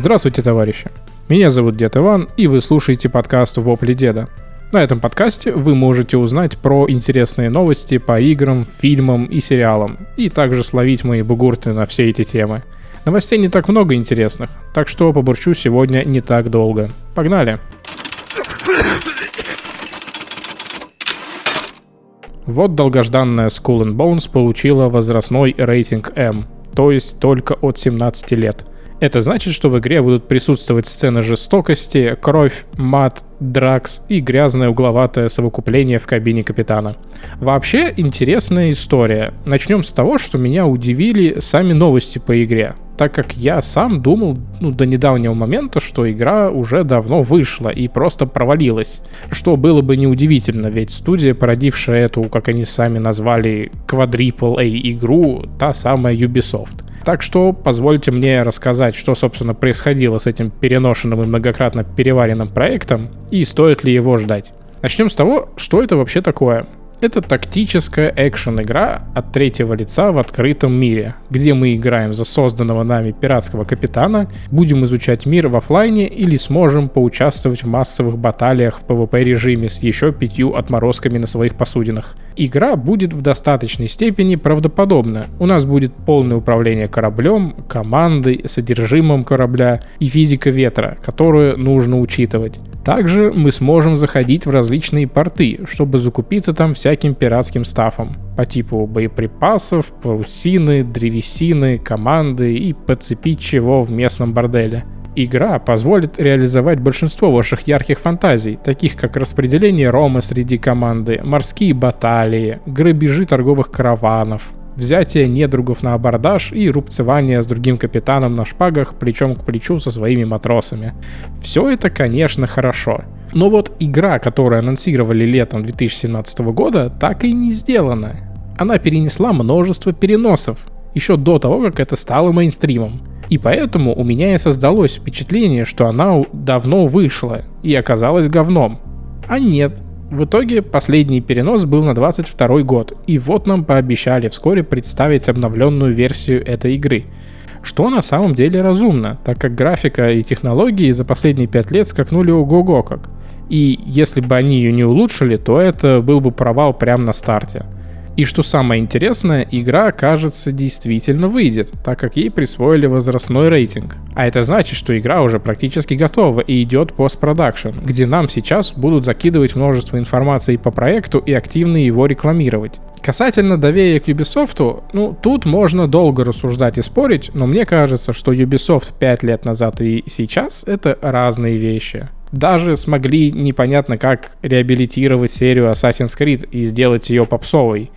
Здравствуйте, товарищи! Меня зовут Дед Иван, и вы слушаете подкаст «Вопли Деда». На этом подкасте вы можете узнать про интересные новости по играм, фильмам и сериалам, и также словить мои бугурты на все эти темы. Новостей не так много интересных, так что побурчу сегодня не так долго. Погнали! Вот долгожданная Skull and Bones получила возрастной рейтинг M, то есть только от 17 лет. Это значит, что в игре будут присутствовать сцены жестокости, кровь, мат, дракс и грязное угловатое совокупление в кабине капитана. Вообще интересная история. Начнем с того, что меня удивили сами новости по игре так как я сам думал ну, до недавнего момента, что игра уже давно вышла и просто провалилась. Что было бы неудивительно, ведь студия, породившая эту, как они сами назвали, Quadruple A игру, та самая Ubisoft. Так что позвольте мне рассказать, что, собственно, происходило с этим переношенным и многократно переваренным проектом и стоит ли его ждать. Начнем с того, что это вообще такое. Это тактическая экшен-игра от третьего лица в открытом мире, где мы играем за созданного нами пиратского капитана, будем изучать мир в офлайне или сможем поучаствовать в массовых баталиях в PvP режиме с еще пятью отморозками на своих посудинах. Игра будет в достаточной степени правдоподобна. У нас будет полное управление кораблем, командой, содержимым корабля и физика ветра, которую нужно учитывать. Также мы сможем заходить в различные порты, чтобы закупиться там всяким пиратским стафом по типу боеприпасов, парусины, древесины, команды и подцепить чего в местном борделе. Игра позволит реализовать большинство ваших ярких фантазий, таких как распределение рома среди команды, морские баталии, грабежи торговых караванов, взятие недругов на абордаж и рубцевание с другим капитаном на шпагах плечом к плечу со своими матросами. Все это, конечно, хорошо. Но вот игра, которую анонсировали летом 2017 года, так и не сделана. Она перенесла множество переносов, еще до того, как это стало мейнстримом. И поэтому у меня и создалось впечатление, что она давно вышла и оказалась говном. А нет, в итоге последний перенос был на 22 год, и вот нам пообещали вскоре представить обновленную версию этой игры. Что на самом деле разумно, так как графика и технологии за последние 5 лет скакнули ого-го как. И если бы они ее не улучшили, то это был бы провал прямо на старте. И что самое интересное, игра, кажется, действительно выйдет, так как ей присвоили возрастной рейтинг. А это значит, что игра уже практически готова и идет постпродакшн, где нам сейчас будут закидывать множество информации по проекту и активно его рекламировать. Касательно доверия к Ubisoft, ну, тут можно долго рассуждать и спорить, но мне кажется, что Ubisoft 5 лет назад и сейчас — это разные вещи даже смогли непонятно как реабилитировать серию Assassin's Creed и сделать ее попсовой.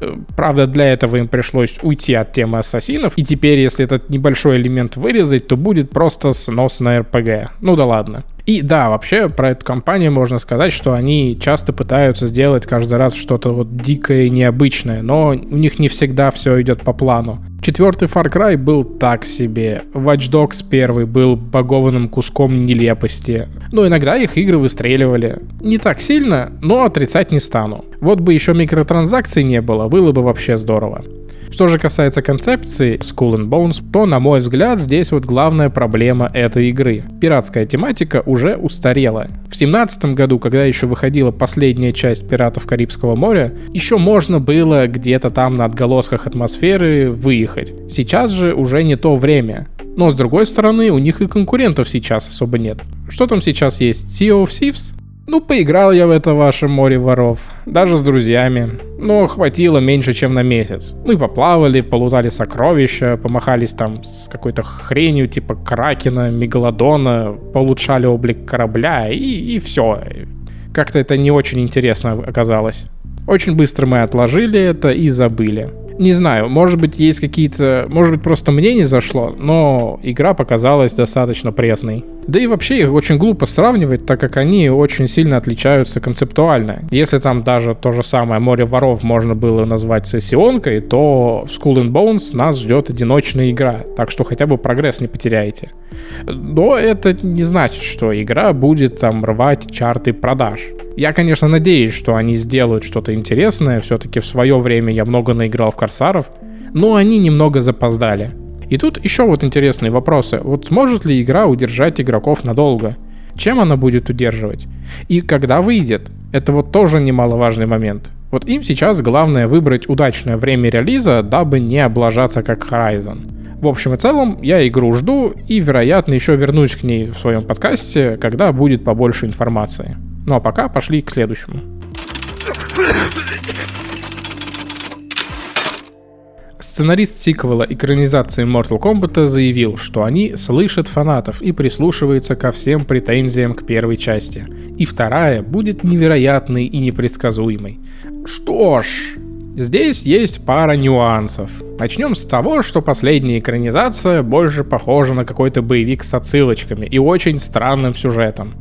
Э, правда, для этого им пришлось уйти от темы ассасинов, и теперь, если этот небольшой элемент вырезать, то будет просто сносная RPG. Ну да ладно. И да, вообще про эту компанию можно сказать, что они часто пытаются сделать каждый раз что-то вот дикое и необычное, но у них не всегда все идет по плану. Четвертый Far Cry был так себе. Watch Dogs первый был багованным куском нелепости. Но иногда их игры выстреливали. Не так сильно, но отрицать не стану. Вот бы еще микротранзакций не было, было бы вообще здорово. Что же касается концепции Skull and Bones, то, на мой взгляд, здесь вот главная проблема этой игры. Пиратская тематика уже устарела. В семнадцатом году, когда еще выходила последняя часть «Пиратов Карибского моря», еще можно было где-то там на отголосках атмосферы выехать. Сейчас же уже не то время. Но с другой стороны, у них и конкурентов сейчас особо нет. Что там сейчас есть? Sea of Thieves? Ну, поиграл я в это ваше море воров, даже с друзьями, но хватило меньше, чем на месяц. Мы поплавали, полутали сокровища, помахались там с какой-то хренью типа Кракена, Мегалодона, получали облик корабля и, и все. Как-то это не очень интересно оказалось. Очень быстро мы отложили это и забыли. Не знаю, может быть есть какие-то... Может быть просто мне не зашло, но игра показалась достаточно пресной. Да и вообще их очень глупо сравнивать, так как они очень сильно отличаются концептуально. Если там даже то же самое «Море воров» можно было назвать сессионкой, то в Skull and Bones нас ждет одиночная игра, так что хотя бы прогресс не потеряете. Но это не значит, что игра будет там рвать чарты продаж. Я, конечно, надеюсь, что они сделают что-то интересное. Все-таки в свое время я много наиграл в Корсаров. Но они немного запоздали. И тут еще вот интересные вопросы. Вот сможет ли игра удержать игроков надолго? Чем она будет удерживать? И когда выйдет? Это вот тоже немаловажный момент. Вот им сейчас главное выбрать удачное время релиза, дабы не облажаться как Horizon. В общем и целом, я игру жду и, вероятно, еще вернусь к ней в своем подкасте, когда будет побольше информации. Ну а пока пошли к следующему. Сценарист сиквела экранизации Mortal Kombat заявил, что они слышат фанатов и прислушиваются ко всем претензиям к первой части. И вторая будет невероятной и непредсказуемой. Что ж, здесь есть пара нюансов. Начнем с того, что последняя экранизация больше похожа на какой-то боевик с отсылочками и очень странным сюжетом.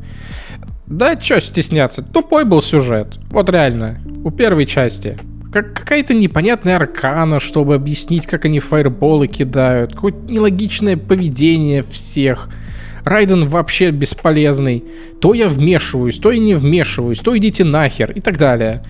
Да чё стесняться, тупой был сюжет. Вот реально, у первой части как какая-то непонятная аркана, чтобы объяснить, как они фаерболы кидают, какое-то нелогичное поведение всех. Райден вообще бесполезный. То я вмешиваюсь, то я не вмешиваюсь, то идите нахер и так далее.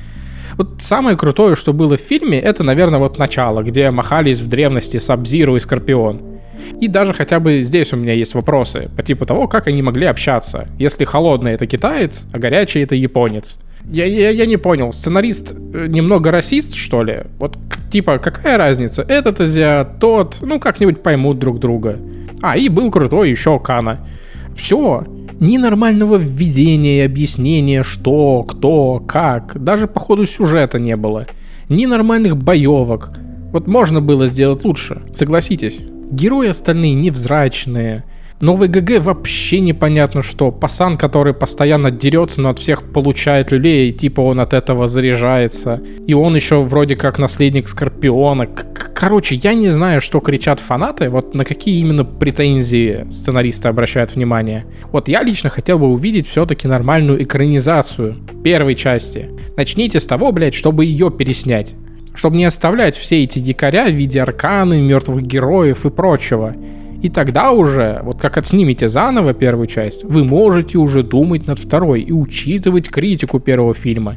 Вот самое крутое, что было в фильме, это, наверное, вот начало, где махались в древности Сабзиру и Скорпион. И даже хотя бы здесь у меня есть вопросы, по типу того, как они могли общаться, если холодный это китаец, а горячий это японец. Я, я, я не понял, сценарист э, немного расист, что ли? Вот, типа, какая разница? Этот азиат, тот, ну, как-нибудь поймут друг друга. А, и был крутой еще Кана. Все. Ни нормального введения и объяснения, что, кто, как. Даже по ходу сюжета не было. Ни нормальных боевок. Вот можно было сделать лучше, согласитесь. Герои остальные невзрачные, Новый ГГ вообще непонятно что. Пасан, который постоянно дерется, но от всех получает люлей, и типа он от этого заряжается. И он еще вроде как наследник Скорпиона. Короче, я не знаю, что кричат фанаты, вот на какие именно претензии сценаристы обращают внимание. Вот я лично хотел бы увидеть все-таки нормальную экранизацию первой части. Начните с того, блядь, чтобы ее переснять чтобы не оставлять все эти дикаря в виде арканы, мертвых героев и прочего. И тогда уже, вот как отснимете заново первую часть, вы можете уже думать над второй и учитывать критику первого фильма.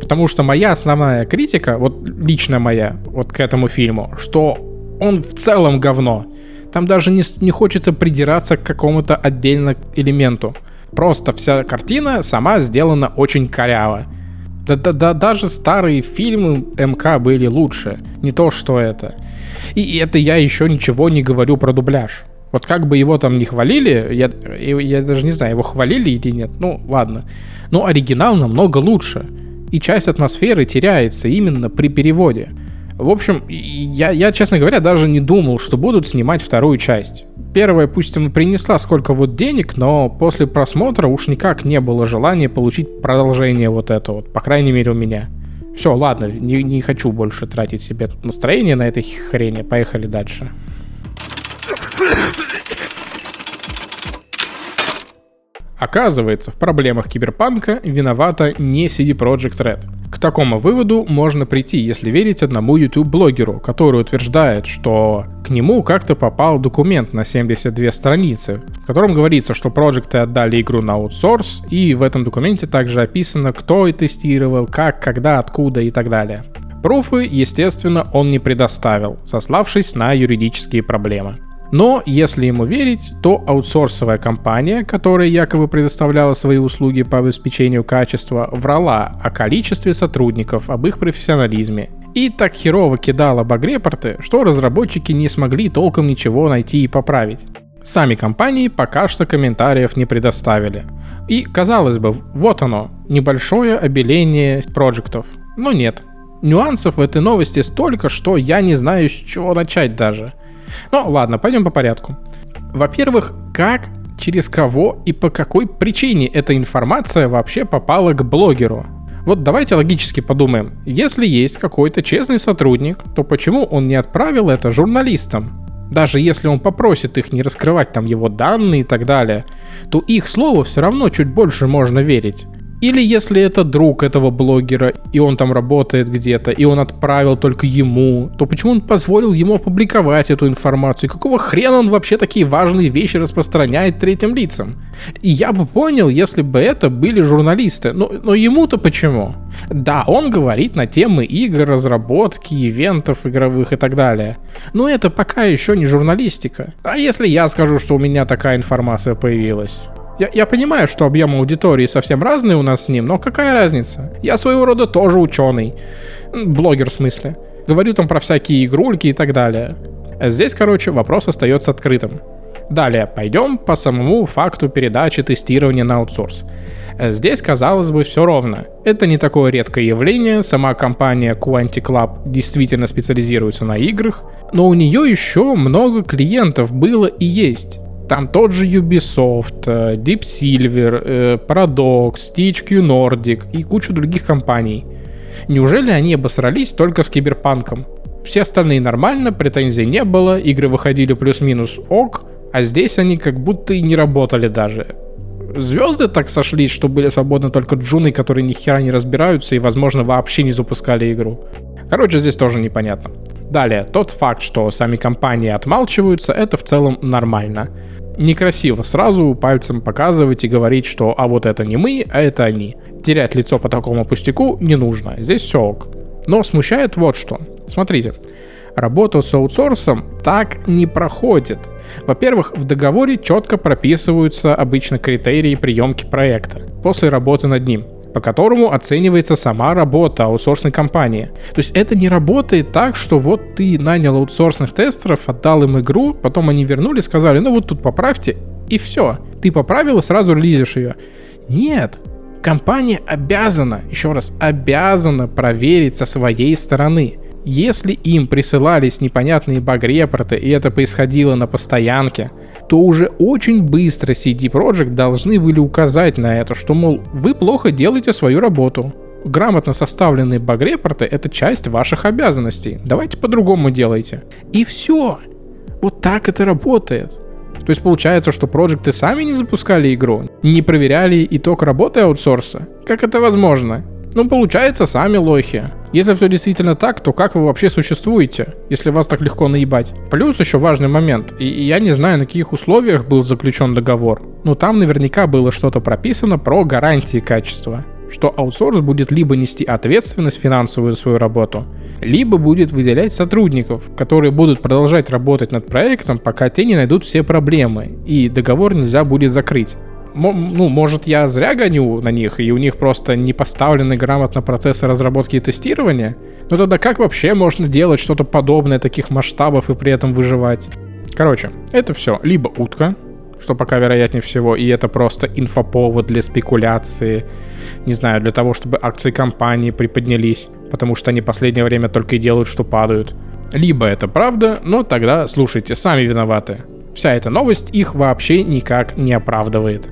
Потому что моя основная критика, вот лично моя, вот к этому фильму, что он в целом говно. Там даже не, не хочется придираться к какому-то отдельному элементу. Просто вся картина сама сделана очень коряво. Да, да, да, даже старые фильмы МК были лучше. Не то, что это. И это я еще ничего не говорю про дубляж. Вот как бы его там не хвалили, я, я даже не знаю, его хвалили или нет, ну ладно. Но оригинал намного лучше. И часть атмосферы теряется именно при переводе. В общем, я, я, честно говоря, даже не думал, что будут снимать вторую часть. Первая, пусть и принесла сколько вот денег, но после просмотра уж никак не было желания получить продолжение вот этого, вот, по крайней мере у меня. Все, ладно, не, не хочу больше тратить себе тут настроение на этой хрени. Поехали дальше. Оказывается, в проблемах киберпанка виновата не CD Projekt Red. К такому выводу можно прийти, если верить одному YouTube-блогеру, который утверждает, что к нему как-то попал документ на 72 страницы, в котором говорится, что проекты отдали игру на аутсорс, и в этом документе также описано, кто и тестировал, как, когда, откуда и так далее. Пруфы, естественно, он не предоставил, сославшись на юридические проблемы. Но, если ему верить, то аутсорсовая компания, которая якобы предоставляла свои услуги по обеспечению качества, врала о количестве сотрудников, об их профессионализме. И так херово кидала баг-репорты, что разработчики не смогли толком ничего найти и поправить. Сами компании пока что комментариев не предоставили. И, казалось бы, вот оно, небольшое обеление проектов. Но нет. Нюансов в этой новости столько, что я не знаю, с чего начать даже. Ну ладно, пойдем по порядку. Во-первых, как, через кого и по какой причине эта информация вообще попала к блогеру? Вот давайте логически подумаем. Если есть какой-то честный сотрудник, то почему он не отправил это журналистам? Даже если он попросит их не раскрывать там его данные и так далее, то их слову все равно чуть больше можно верить. Или если это друг этого блогера, и он там работает где-то, и он отправил только ему, то почему он позволил ему опубликовать эту информацию? Какого хрена он вообще такие важные вещи распространяет третьим лицам? И я бы понял, если бы это были журналисты. Но, но ему-то почему? Да, он говорит на темы игр, разработки, ивентов игровых и так далее. Но это пока еще не журналистика. А если я скажу, что у меня такая информация появилась? Я, я понимаю, что объем аудитории совсем разный у нас с ним, но какая разница? Я своего рода тоже ученый. Блогер в смысле. Говорю там про всякие игрульки и так далее. Здесь, короче, вопрос остается открытым. Далее, пойдем по самому факту передачи тестирования на аутсорс. Здесь, казалось бы, все ровно. Это не такое редкое явление, сама компания Quantic Lab действительно специализируется на играх, но у нее еще много клиентов было и есть. Там тот же Ubisoft, э, Deep Silver, э, Paradox, THQ Nordic и кучу других компаний. Неужели они обосрались только с киберпанком? Все остальные нормально, претензий не было, игры выходили плюс-минус ок, а здесь они как будто и не работали даже. Звезды так сошлись, что были свободны только джуны, которые ни хера не разбираются и, возможно, вообще не запускали игру. Короче, здесь тоже непонятно. Далее, тот факт, что сами компании отмалчиваются, это в целом нормально некрасиво сразу пальцем показывать и говорить, что а вот это не мы, а это они. Терять лицо по такому пустяку не нужно, здесь все ок. Но смущает вот что. Смотрите, работа с аутсорсом так не проходит. Во-первых, в договоре четко прописываются обычно критерии приемки проекта после работы над ним по которому оценивается сама работа аутсорсной компании. То есть это не работает так, что вот ты нанял аутсорсных тестеров, отдал им игру, потом они вернули, сказали, ну вот тут поправьте, и все. Ты поправил и сразу релизишь ее. Нет, компания обязана, еще раз, обязана проверить со своей стороны. Если им присылались непонятные баг-репорты, и это происходило на постоянке, то уже очень быстро CD Projekt должны были указать на это, что, мол, вы плохо делаете свою работу. Грамотно составленные баг-репорты — это часть ваших обязанностей. Давайте по-другому делайте. И все. Вот так это работает. То есть получается, что проекты сами не запускали игру, не проверяли итог работы аутсорса. Как это возможно? Ну, получается, сами лохи. Если все действительно так, то как вы вообще существуете, если вас так легко наебать? Плюс еще важный момент, и я не знаю, на каких условиях был заключен договор, но там наверняка было что-то прописано про гарантии качества что аутсорс будет либо нести ответственность финансовую за свою работу, либо будет выделять сотрудников, которые будут продолжать работать над проектом, пока те не найдут все проблемы, и договор нельзя будет закрыть ну, может, я зря гоню на них, и у них просто не поставлены грамотно процессы разработки и тестирования? Но тогда как вообще можно делать что-то подобное таких масштабов и при этом выживать? Короче, это все либо утка, что пока вероятнее всего, и это просто инфоповод для спекуляции, не знаю, для того, чтобы акции компании приподнялись, потому что они последнее время только и делают, что падают. Либо это правда, но тогда, слушайте, сами виноваты. Вся эта новость их вообще никак не оправдывает.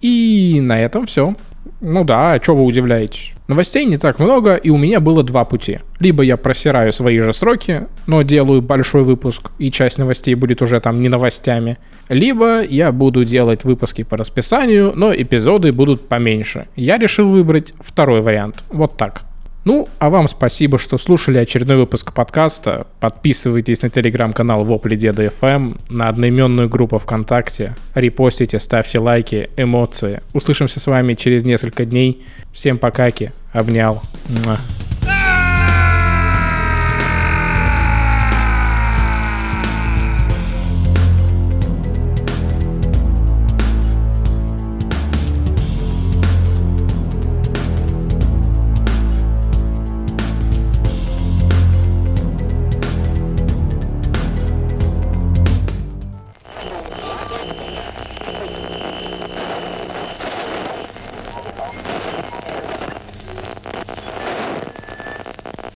И на этом все. Ну да, а что вы удивляетесь? Новостей не так много, и у меня было два пути. Либо я просираю свои же сроки, но делаю большой выпуск, и часть новостей будет уже там не новостями. Либо я буду делать выпуски по расписанию, но эпизоды будут поменьше. Я решил выбрать второй вариант. Вот так. Ну, а вам спасибо, что слушали очередной выпуск подкаста. Подписывайтесь на телеграм-канал Вопли Деда FM, на одноименную группу ВКонтакте. Репостите, ставьте лайки, эмоции. Услышимся с вами через несколько дней. Всем покаки. Обнял. Муа.